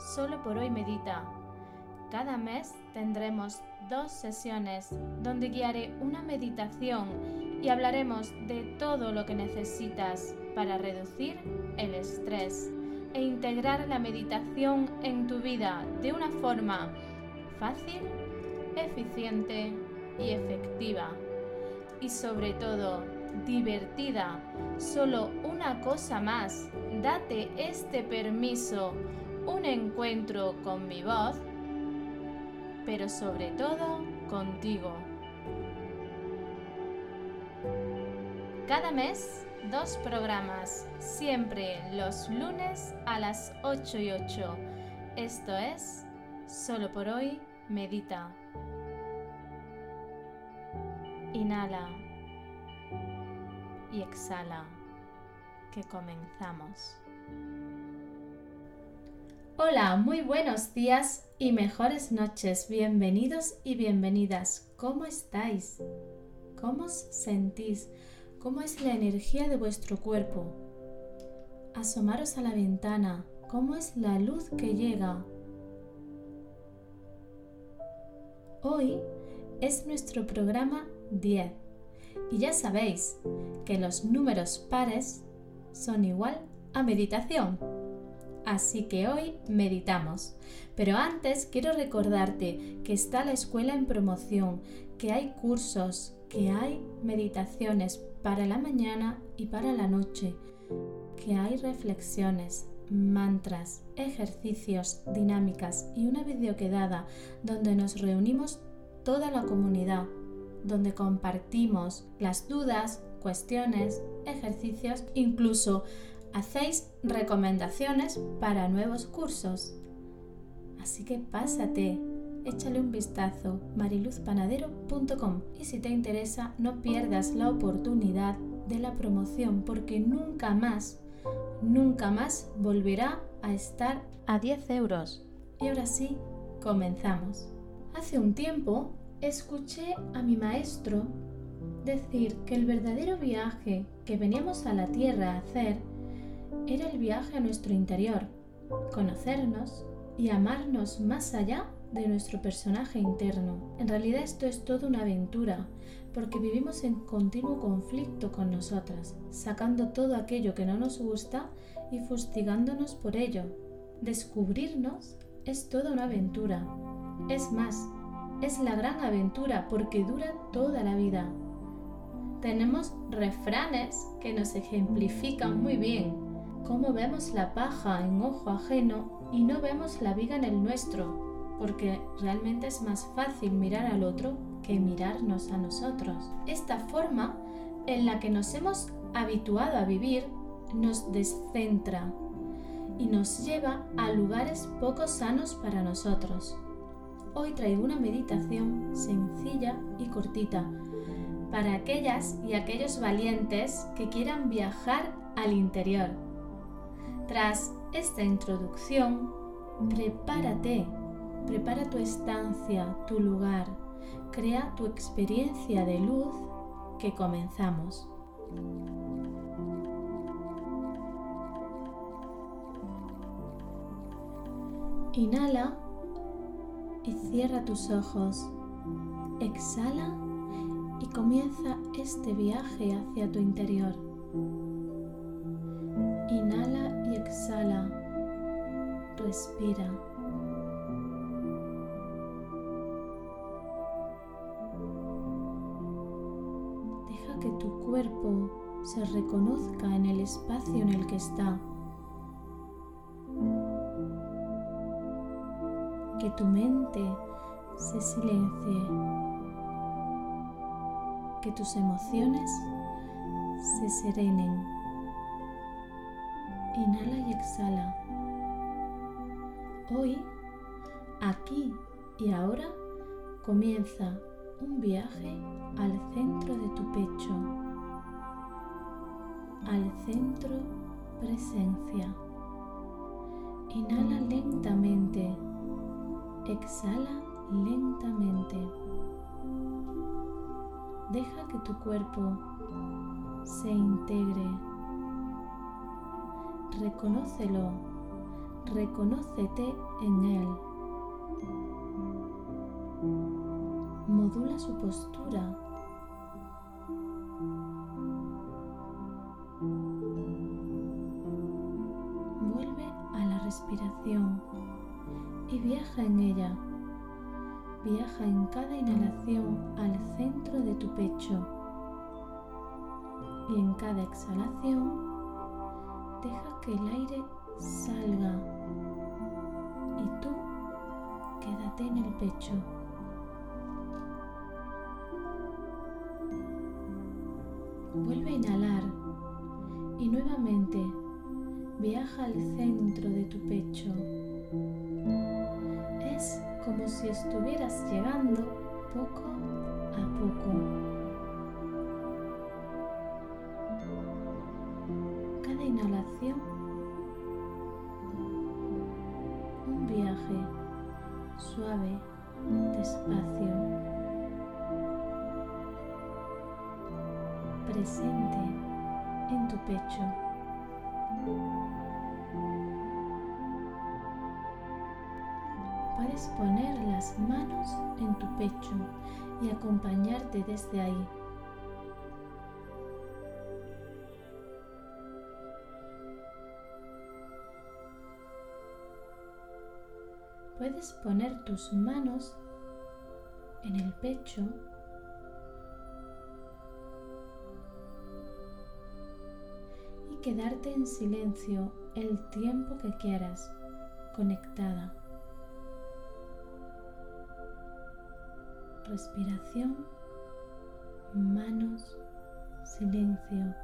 Solo por hoy medita. Cada mes tendremos dos sesiones donde guiaré una meditación y hablaremos de todo lo que necesitas para reducir el estrés e integrar la meditación en tu vida de una forma fácil, eficiente y efectiva. Y sobre todo, divertida. Solo una cosa más. Date este permiso un encuentro con mi voz, pero sobre todo contigo. Cada mes, dos programas, siempre los lunes a las 8 y 8. Esto es, solo por hoy, medita. Inhala y exhala, que comenzamos. Hola, muy buenos días y mejores noches. Bienvenidos y bienvenidas. ¿Cómo estáis? ¿Cómo os sentís? ¿Cómo es la energía de vuestro cuerpo? Asomaros a la ventana. ¿Cómo es la luz que llega? Hoy es nuestro programa 10 y ya sabéis que los números pares son igual a meditación. Así que hoy meditamos. Pero antes quiero recordarte que está la escuela en promoción, que hay cursos, que hay meditaciones para la mañana y para la noche, que hay reflexiones, mantras, ejercicios, dinámicas y una videoquedada donde nos reunimos toda la comunidad, donde compartimos las dudas, cuestiones, ejercicios, incluso hacéis recomendaciones para nuevos cursos. Así que pásate, échale un vistazo mariluzpanadero.com y si te interesa no pierdas la oportunidad de la promoción porque nunca más, nunca más volverá a estar a 10 euros. Y ahora sí, comenzamos. Hace un tiempo escuché a mi maestro decir que el verdadero viaje que veníamos a la Tierra a hacer era el viaje a nuestro interior, conocernos y amarnos más allá de nuestro personaje interno. En realidad esto es toda una aventura, porque vivimos en continuo conflicto con nosotras, sacando todo aquello que no nos gusta y fustigándonos por ello. Descubrirnos es toda una aventura. Es más, es la gran aventura porque dura toda la vida. Tenemos refranes que nos ejemplifican muy bien cómo vemos la paja en ojo ajeno y no vemos la viga en el nuestro, porque realmente es más fácil mirar al otro que mirarnos a nosotros. Esta forma en la que nos hemos habituado a vivir nos descentra y nos lleva a lugares poco sanos para nosotros. Hoy traigo una meditación sencilla y cortita para aquellas y aquellos valientes que quieran viajar al interior tras esta introducción, prepárate, prepara tu estancia, tu lugar, crea tu experiencia de luz que comenzamos. Inhala y cierra tus ojos. Exhala y comienza este viaje hacia tu interior. Inhala y exhala. Respira. Deja que tu cuerpo se reconozca en el espacio en el que está. Que tu mente se silencie. Que tus emociones se serenen. Inhala y exhala. Hoy, aquí y ahora, comienza un viaje al centro de tu pecho, al centro presencia. Inhala lentamente, exhala lentamente. Deja que tu cuerpo se integre. Reconócelo, reconócete en él. Modula su postura. Vuelve a la respiración y viaja en ella. Viaja en cada inhalación al centro de tu pecho y en cada exhalación deja que el aire salga y tú quédate en el pecho. Vuelve a inhalar y nuevamente viaja al centro de tu pecho. Es como si estuvieras llegando poco a poco. Un viaje suave, despacio, presente en tu pecho. Puedes poner las manos en tu pecho y acompañarte desde ahí. Puedes poner tus manos en el pecho y quedarte en silencio el tiempo que quieras conectada. Respiración, manos, silencio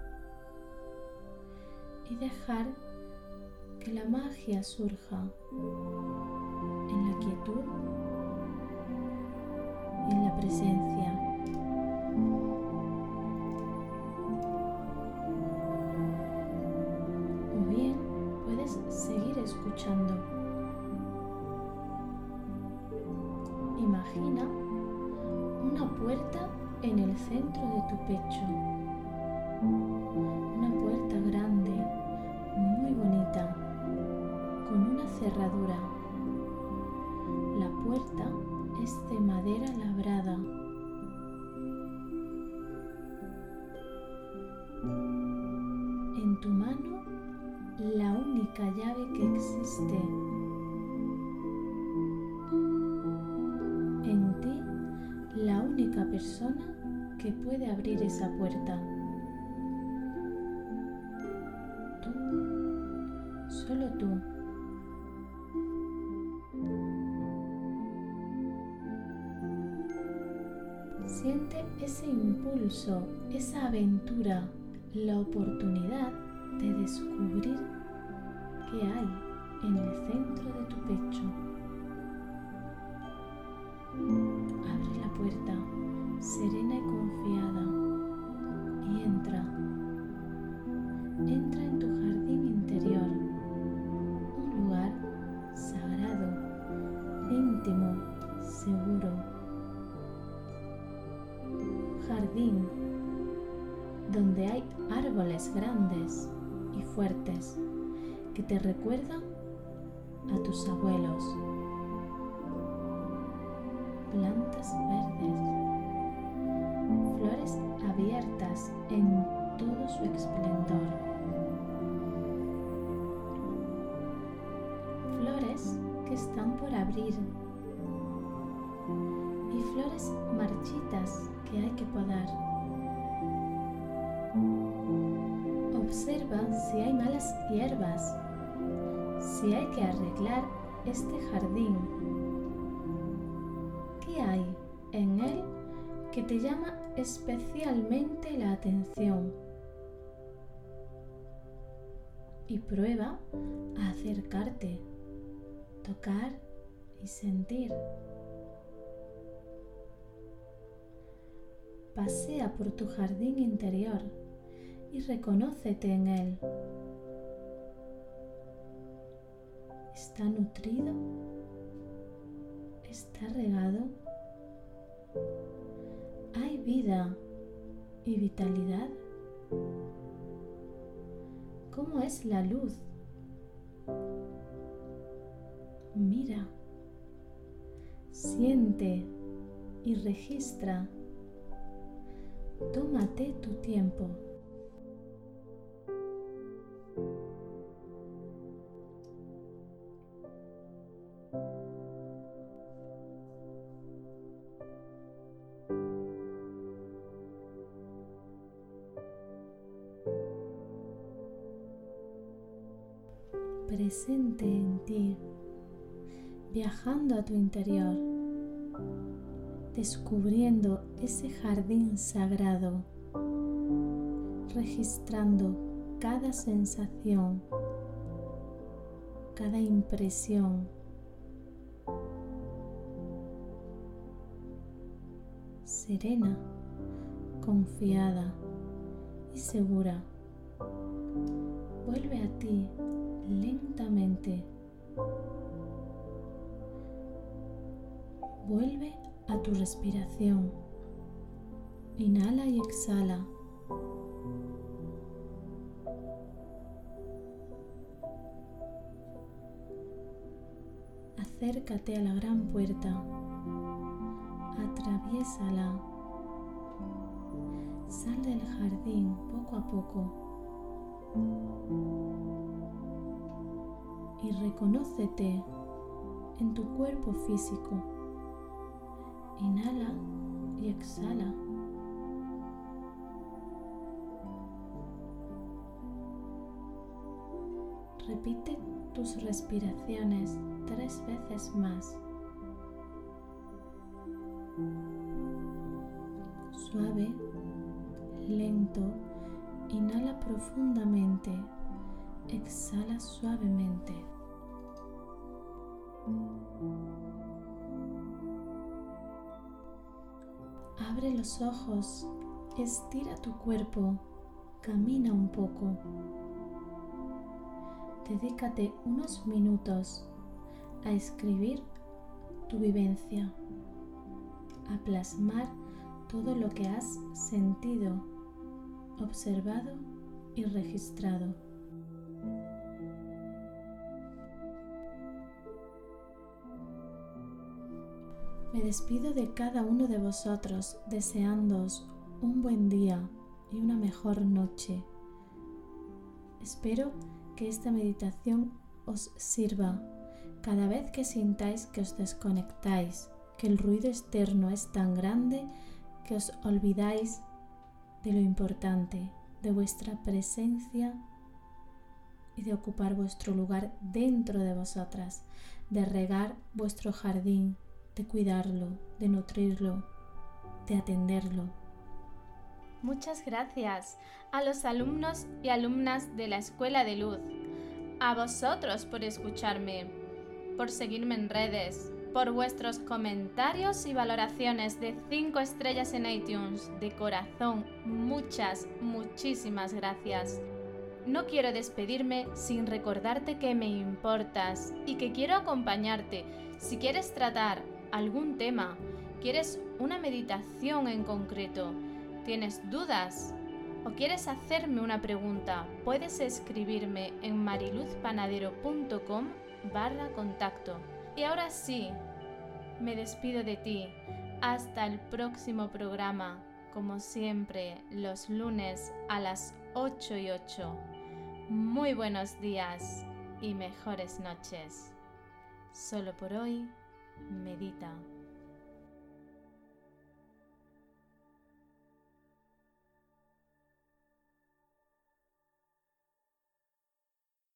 y dejar que la magia surja en la quietud y en la presencia. O bien puedes seguir escuchando. Imagina una puerta en el centro de tu pecho. Una puerta grande, muy bonita, cerradura puerta es de madera labrada. En tu mano la única llave que existe. En ti la única persona que puede abrir esa puerta. Tú, solo tú. Esa aventura, la oportunidad de descubrir qué hay en el centro de tu pecho. Abre la puerta, serena y confiada, y entra. Entra en tu árboles grandes y fuertes que te recuerdan a tus abuelos. Plantas verdes, flores abiertas en todo su esplendor. Flores que están por abrir y flores marchitas que hay que podar. Observa si hay malas hierbas, si hay que arreglar este jardín. ¿Qué hay en él que te llama especialmente la atención? Y prueba a acercarte. tocar y sentir. Pasea por tu jardín interior y reconócete en él. ¿Está nutrido? ¿Está regado? ¿Hay vida y vitalidad? ¿Cómo es la luz? Mira, siente y registra. Tómate tu tiempo. Presente en ti, viajando a tu interior, descubriendo ese jardín sagrado, registrando cada sensación, cada impresión. Serena, confiada y segura. Vuelve a ti lentamente. Vuelve a tu respiración. Inhala y exhala. Acércate a la gran puerta. Atraviésala. Sal del jardín poco a poco reconócete en tu cuerpo físico. Inhala y exhala. Repite tus respiraciones tres veces más. Suave, lento, inhala profundamente, exhala suavemente. Abre los ojos, estira tu cuerpo, camina un poco. Dedícate unos minutos a escribir tu vivencia, a plasmar todo lo que has sentido, observado y registrado. Me despido de cada uno de vosotros deseándoos un buen día y una mejor noche. Espero que esta meditación os sirva cada vez que sintáis que os desconectáis, que el ruido externo es tan grande que os olvidáis de lo importante, de vuestra presencia y de ocupar vuestro lugar dentro de vosotras, de regar vuestro jardín de cuidarlo, de nutrirlo, de atenderlo. Muchas gracias a los alumnos y alumnas de la Escuela de Luz, a vosotros por escucharme, por seguirme en redes, por vuestros comentarios y valoraciones de 5 estrellas en iTunes. De corazón, muchas, muchísimas gracias. No quiero despedirme sin recordarte que me importas y que quiero acompañarte. Si quieres tratar algún tema, quieres una meditación en concreto, tienes dudas o quieres hacerme una pregunta, puedes escribirme en mariluzpanadero.com barra contacto. Y ahora sí, me despido de ti. Hasta el próximo programa, como siempre, los lunes a las 8 y 8. Muy buenos días y mejores noches. Solo por hoy medita.